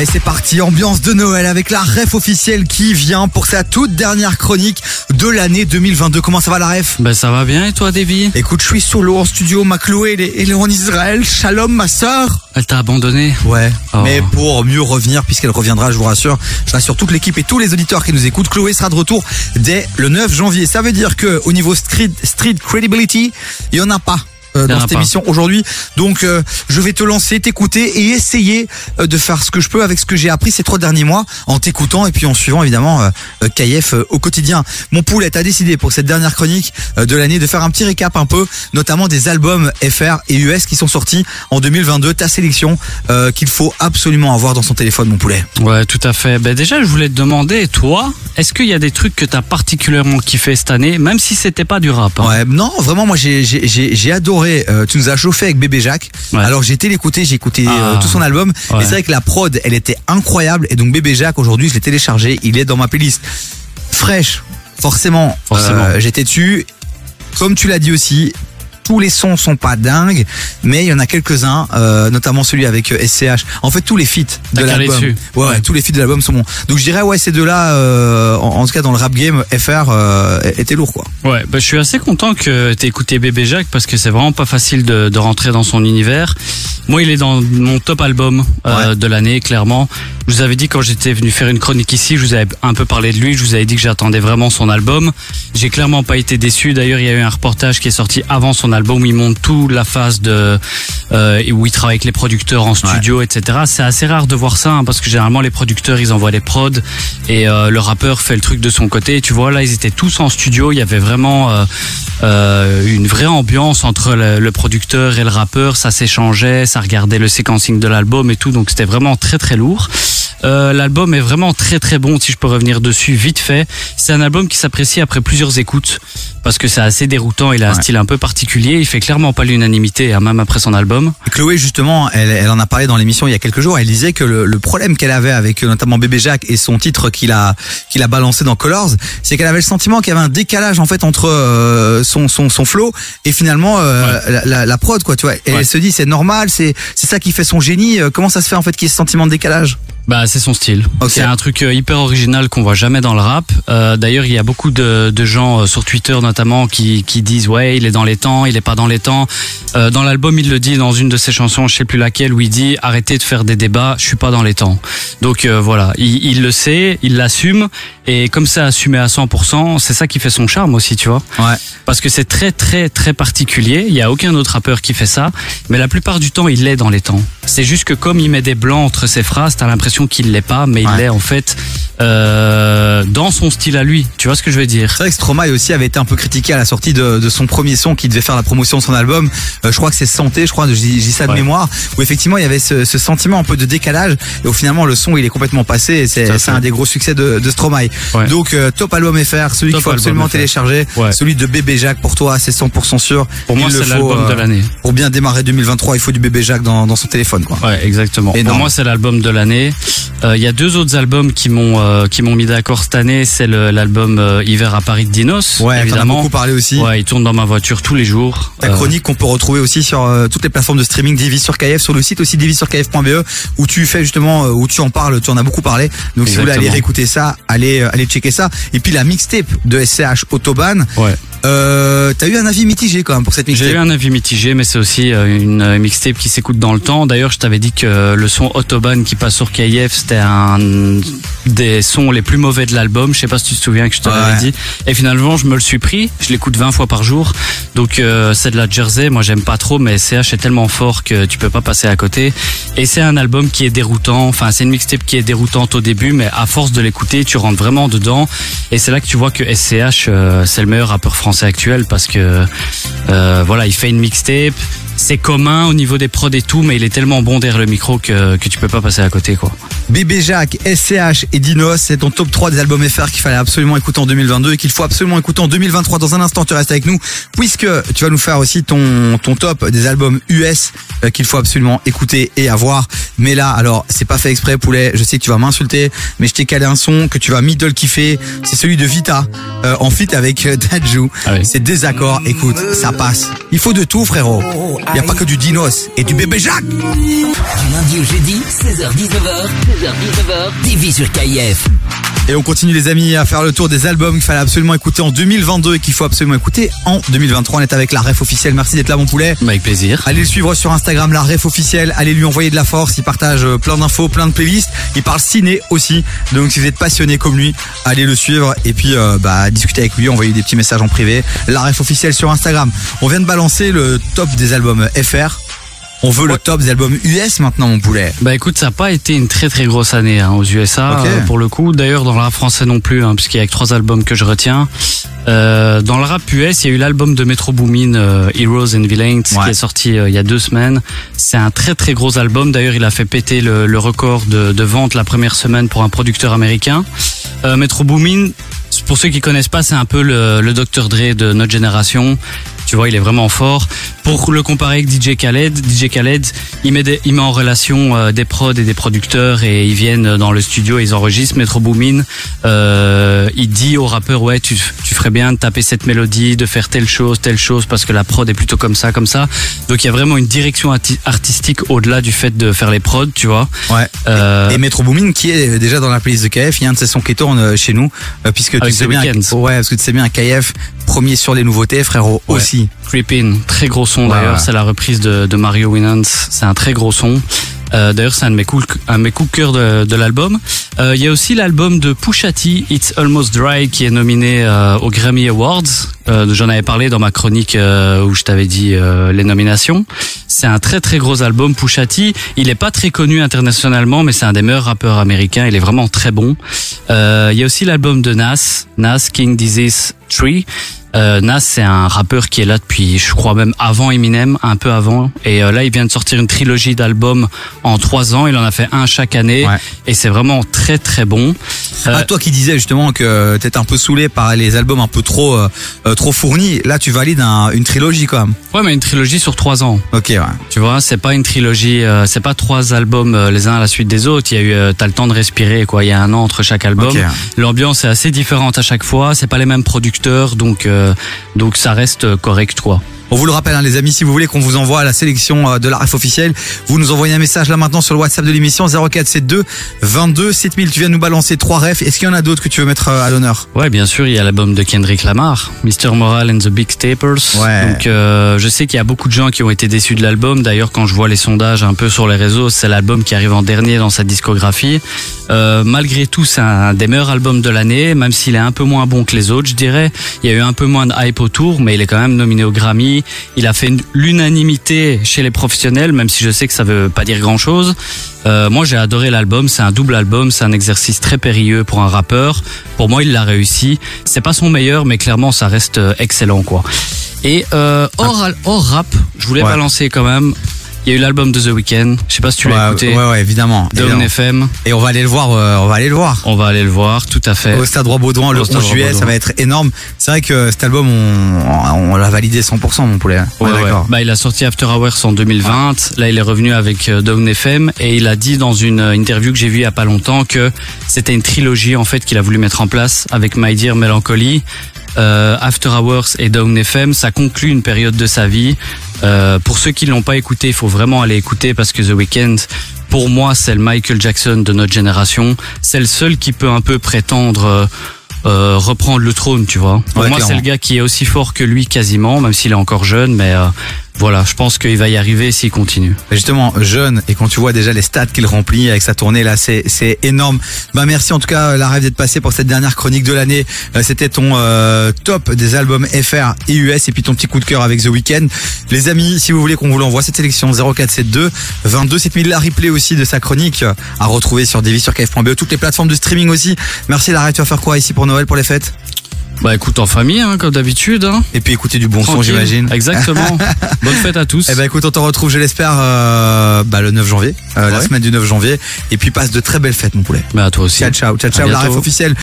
Et c'est parti, ambiance de Noël avec la ref officielle qui vient pour sa toute dernière chronique de l'année 2022. Comment ça va la ref? Ben ça va bien et toi Davy? Écoute, je suis solo en studio, ma Chloé, elle est, en Israël. Shalom ma sœur Elle t'a abandonné? Ouais, Oh. mais pour mieux revenir, puisqu'elle reviendra, je vous rassure, je rassure toute l'équipe et tous les auditeurs qui nous écoutent, Chloé sera de retour dès le 9 janvier. Ça veut dire que au niveau street, street credibility, il y en a pas. Euh, dans cette pas. émission aujourd'hui. Donc euh, je vais te lancer, t'écouter et essayer euh, de faire ce que je peux avec ce que j'ai appris ces trois derniers mois en t'écoutant et puis en suivant évidemment euh, euh, KF euh, au quotidien. Mon poulet a décidé pour cette dernière chronique de l'année de faire un petit récap un peu, notamment des albums FR et US qui sont sortis en 2022. Ta sélection euh, qu'il faut absolument avoir dans son téléphone, mon poulet. Ouais tout à fait. Ben déjà je voulais te demander, toi, est-ce qu'il y a des trucs que t'as particulièrement kiffé cette année, même si c'était pas du rap hein? Ouais, non, vraiment, moi j'ai j'ai euh, tu nous as chauffé avec Bébé Jacques. Ouais. Alors j'ai été l'écouter, j'ai écouté euh, Ah. tout son album. Ouais. Et c'est vrai que la prod, elle était incroyable. Et donc Bébé Jacques aujourd'hui, je l'ai téléchargé. Il est dans ma playlist. Fraîche, forcément. Forcément. euh, J'étais dessus. Comme tu l'as dit aussi. Tous les sons sont pas dingues, mais il y en a quelques-uns, euh, notamment celui avec euh, SCH. En fait, tous les feats de l'album, dessus. ouais, ouais, tous les feats de l'album sont bons. Donc je dirais ouais, ces deux-là, euh, en, en tout cas dans le rap game, FR euh, était lourd quoi. Ouais, bah, je suis assez content que t'aies écouté Bébé Jacques parce que c'est vraiment pas facile de, de rentrer dans son univers. Moi, il est dans mon top album euh, Ouais. de l'année, clairement. Je vous avais dit quand j'étais venu faire une chronique ici, je vous avais un peu parlé de lui, je vous avais dit que j'attendais vraiment son album. J'ai clairement pas été déçu. D'ailleurs, il y a eu un reportage qui est sorti avant son album où il montre toute la phase de euh, où il travaille avec les producteurs en studio, etc. C'est assez rare de voir ça hein, parce que généralement les producteurs ils envoient les prods et euh, le rappeur fait le truc de son côté. Et tu vois là, ils étaient tous en studio. Il y avait vraiment euh, euh, une vraie ambiance entre le, le producteur et le rappeur. Ça s'échangeait, ça regardait le séquencing de l'album et tout. Donc c'était vraiment très très lourd. Euh, L'album est vraiment très très bon si je peux revenir dessus vite fait. C'est un album qui s'apprécie après plusieurs écoutes parce que c'est assez déroutant. Il a un style un peu particulier. Il fait clairement pas l'unanimité hein, même après son album. Chloé, justement, elle, elle en a parlé dans l'émission il y a quelques jours. Elle disait que le, le problème qu'elle avait avec euh, notamment Bébé Jacques et son titre qu'il a qu'il a balancé dans Colors, c'est qu'elle avait le sentiment qu'il y avait un décalage en fait entre euh, son son son flow et finalement euh, la, la, la prod quoi. Tu vois. Et Ouais. elle se dit c'est normal, c'est ça qui fait son génie. Comment ça se fait en fait qu'il y ait ce sentiment de décalage? Bah, c'est son style. Ok. C'est un truc euh, hyper original qu'on voit jamais dans le rap. Euh, D'ailleurs, il y a beaucoup de, de gens euh, sur Twitter notamment qui, qui disent ouais, il est dans les temps, il est pas dans les temps. Euh, dans l'album, il le dit dans une de ses chansons, je sais plus laquelle, où il dit arrêtez de faire des débats, je suis pas dans les temps. Donc euh, voilà, il, il le sait, il l'assume et comme c'est assumé à 100%, c'est ça qui fait son charme aussi, tu vois. Ouais. Parce que c'est très très très particulier. Il y a aucun autre rappeur qui fait ça, mais la plupart du temps, il l'est dans les temps. C'est juste que comme il met des blancs entre ses phrases, t'as l'impression qu'il l'est pas, mais il l'est en fait euh, dans son style à lui. Tu vois ce que je veux dire C'est vrai que Stromae aussi avait été un peu critiqué à la sortie de, de son premier son qui devait faire la promotion de son album. Euh, je crois que c'est Santé, je crois, je dis ça de Ouais. mémoire, où effectivement il y avait ce, ce sentiment un peu de décalage et au finalement le son il est complètement passé et c'est un des gros succès de, de Stromae. Ouais. Donc euh, top album FR, celui qu'il faut absolument FR. télécharger, Ouais. celui de Bébé Jacques pour toi, c'est 100% sûr. Pour moi, Il c'est l'album euh, de l'année. Pour bien démarrer 2023, il faut du Bébé Jacques dans, dans son téléphone quoi. Ouais, exactement. Énorme. Pour moi, c'est l'album de l'année. Euh, Il y a deux autres albums qui m'ont euh, qui m'ont mis d'accord cette année. C'est l'album euh, Hiver à Paris de Dinos, Ouais, t'en as évidemment. beaucoup parlé aussi. Ouais, il tourne dans ma voiture tous les jours. Ta Euh, chronique qu'on peut retrouver aussi sur toutes les plateformes de streaming Divis sur KF, sur le site aussi divisurkf.be où tu fais justement, où tu en parles, tu en as beaucoup parlé. Donc si vous voulez aller réécouter ça, allez, allez checker ça. Et puis la mixtape de SCH Autobahn, ouais. euh, t'as eu un avis mitigé quand même pour cette J'ai eu mixtape. un avis mitigé, mais c'est aussi une mixtape qui s'écoute dans le temps. D'ailleurs, je t'avais dit que le son Autobahn qui passe sur KF, c'était un des sons les plus mauvais de l'album. Je sais pas si tu te souviens que je te Ouais. l'avais dit. Et finalement, je me le suis pris. Je l'écoute 20 fois par jour. Donc, euh, c'est de la Jersey. Moi, j'aime pas trop, mais CH est tellement fort que tu peux pas passer à côté. Et c'est un album qui est déroutant. Enfin, c'est une mixtape qui est déroutante au début, mais à force de l'écouter, tu rentres vraiment dedans. Et c'est là que tu vois que SCH, euh, c'est le meilleur rappeur français actuel parce que euh, voilà, il fait une mixtape. C'est commun au niveau des prods et tout, mais il est tellement bon derrière le micro que, que tu peux pas passer à côté, quoi. Bébé Jacques, SCH et Dinos, c'est ton top 3 des albums FR qu'il fallait absolument écouter en 2022 et qu'il faut absolument écouter en 2023. Dans un instant, tu restes avec nous puisque tu vas nous faire aussi ton, ton top des albums US euh, qu'il faut absolument écouter et avoir. Mais là, alors, c'est pas fait exprès, poulet. Je sais que tu vas m'insulter, mais je t'ai calé un son que tu vas middle kiffer. C'est celui de Vita, euh, en feat avec euh, Dadju. Ah oui. C'est désaccord. Écoute, ça passe. Il faut de tout, frérot. Il y a pas que du Dinos et du Bébé Jacques. Du lundi au jeudi, 16h-19h, 16h-19h, TV sur KIF. Et on continue les amis à faire le tour des albums qu'il fallait absolument écouter en 2022 et qu'il faut absolument écouter en 2023. On est avec la ref officielle. Merci d'être là mon poulet. Avec plaisir. Allez le suivre sur Instagram, la ref officielle. Allez lui envoyer de la force. Il partage euh, plein d'infos, plein de playlists. Il parle ciné aussi. Donc si vous êtes passionné comme lui, allez le suivre et puis euh, bah discuter avec lui, envoyer des petits messages en privé. La ref officielle sur Instagram. On vient de balancer le top des albums FR. On veut le top des albums US maintenant, mon poulet. Bah écoute, ça n'a pas été une très très grosse année hein, aux USA euh, pour le coup. D'ailleurs, dans le rap français non plus, hein, puisqu'il y a que trois albums que je retiens. Euh, dans le rap US, il y a eu l'album de Metro Boomin, euh, Heroes and Villains, Ouais. qui est sorti euh, il y a deux semaines. C'est un très très gros album. D'ailleurs, il a fait péter le, le record de, de vente la première semaine pour un producteur américain. Euh, Metro Boomin, pour ceux qui connaissent pas, c'est un peu le, le Dr Dre de notre génération. Tu vois, il est vraiment fort. Pour le comparer avec DJ Khaled, DJ Khaled, il met, des- il met en relation euh, des prods et des producteurs et ils viennent dans le studio et ils enregistrent. Metro Boomin, euh, il dit au rappeur, ouais, tu, tu ferais bien de taper cette mélodie, de faire telle chose, telle chose, parce que la prod est plutôt comme ça, comme ça. Donc il y a vraiment une direction arti- artistique au-delà du fait de faire les prods, tu vois. Ouais. Euh, Et Metro Boomin qui est déjà dans la playlist de KF, il y a un de ses sons qui tourne euh, chez nous, euh, puisque tu Avec sais The bien, ouais, parce que tu sais bien, KF premier sur les nouveautés, frérot Ouais. aussi. Creepin, très gros son Ouais, d'ailleurs, ouais. c'est la reprise de, de Mario Winans, c'est un très gros son. Euh, d'ailleurs, c'est un de mes coups, un de mes coups de cœur de, l'album. Euh, Il y a aussi l'album de Pusha T, It's Almost Dry, qui est nominé euh, aux Grammy Awards. Euh, J'en avais parlé dans ma chronique euh, où je t'avais dit euh, les nominations. C'est un très très gros album, Pusha T. Il est pas très connu internationalement, mais c'est un des meilleurs rappeurs américains. Il est vraiment très bon. Euh, Il y a aussi l'album de Nas, Nas King Disease 3. Euh, Nas, c'est un rappeur qui est là depuis, je crois même avant Eminem, un peu avant. Et euh, là, il vient de sortir une trilogie d'albums en trois ans. Il en a fait un chaque année, Ouais. et c'est vraiment très très bon. Euh, Ah, toi qui disais justement que t'étais un peu saoulé par les albums un peu trop euh, trop fournis, là tu valides un- une trilogie quand même. ouais, mais une trilogie sur trois ans. Ok, ouais. Tu vois, c'est pas une trilogie, euh, c'est pas trois albums euh, les uns à la suite des autres. Il y a eu, euh, t'as le temps de respirer, quoi. Il y a un an entre chaque album. L'ambiance est assez différente à chaque fois. C'est pas les mêmes producteurs, donc euh, donc ça reste correct, quoi. On vous le rappelle, hein, les amis, si vous voulez qu'on vous envoie la sélection euh, de la ref officielle, vous nous envoyez un message là maintenant sur le WhatsApp de l'émission 0472 22 7000. Tu viens de nous balancer trois refs. Est-ce qu'il y en a d'autres que tu veux mettre euh, à l'honneur? Ouais, bien sûr, il y a l'album de Kendrick Lamar, Mr. Moral and the Big Steppers. Ouais. Donc, euh, je sais qu'il y a beaucoup de gens qui ont été déçus de l'album. D'ailleurs, quand je vois les sondages un peu sur les réseaux, c'est l'album qui arrive en dernier dans sa discographie. Euh, malgré tout, c'est un des meilleurs albums de l'année, même s'il est un peu moins bon que les autres, je dirais. Il y a eu un peu moins de hype autour, mais il est quand même nominé au Grammy. Il a fait l'unanimité chez les professionnels, même si je sais que ça veut pas dire grand chose. Euh, moi, j'ai adoré l'album. C'est un double album. C'est un exercice très périlleux pour un rappeur. Pour moi, il l'a réussi. C'est pas son meilleur, mais clairement, ça reste euh, excellent, quoi. Et euh, hors, hors rap, je voulais Ouais. balancer quand même. Il y a eu l'album de The Weeknd. Je sais pas si tu l'as ouais, écouté. ouais, ouais, évidemment. Down évidemment. FM. Et on va aller le voir. euh, on va aller le voir. On va aller le voir, tout à fait. Au Stade Roi Baudouin le Au Stade 11 juillet, ça va être énorme. C'est vrai que cet album, on, on l'a validé 100%, mon poulet. Est Ouais. Bah, il a sorti After Hours en 2020. Là, il est revenu avec euh, Down FM et il a dit dans une euh, interview que j'ai vue il y a pas longtemps que c'était une trilogie en fait qu'il a voulu mettre en place avec My Dear Melancholy. Euh, After Hours et Down FM, ça conclut une période de sa vie. Euh, pour ceux qui l'ont pas écouté, il faut vraiment aller écouter parce que The Weeknd, pour moi, c'est le Michael Jackson de notre génération. C'est le seul qui peut un peu prétendre euh, euh, reprendre le trône, tu vois. Pour Ouais, moi, c'est le gars qui est aussi fort que lui quasiment, même s'il est encore jeune, mais euh, voilà, je pense qu'il va y arriver s'il continue. Justement, jeune, et quand tu vois déjà les stats qu'il remplit avec sa tournée là, c'est c'est énorme. Bah merci en tout cas, la rêve d'être passé pour cette dernière chronique de l'année. Euh, C'était ton euh, top des albums FR et US et puis ton petit coup de cœur avec The Weeknd. Les amis, si vous voulez qu'on vous l'envoie cette sélection 0472 22 7000 la replay aussi de sa chronique euh, à retrouver sur devisurkf.be, toutes les plateformes de streaming aussi. Merci la tu vas faire quoi ici pour Noël pour les fêtes? Bah écoute, en famille, hein, comme d'habitude. Hein. Et puis écouter du bon son, j'imagine. Exactement. Bonne fête à tous. Eh ben écoute, on te retrouve, je l'espère, euh, bah, le 9 janvier, euh, la semaine du 9 janvier. Et puis passe de très belles fêtes, mon poulet. Bah à toi aussi. Ciao, ciao, ciao, ciao, la ref officielle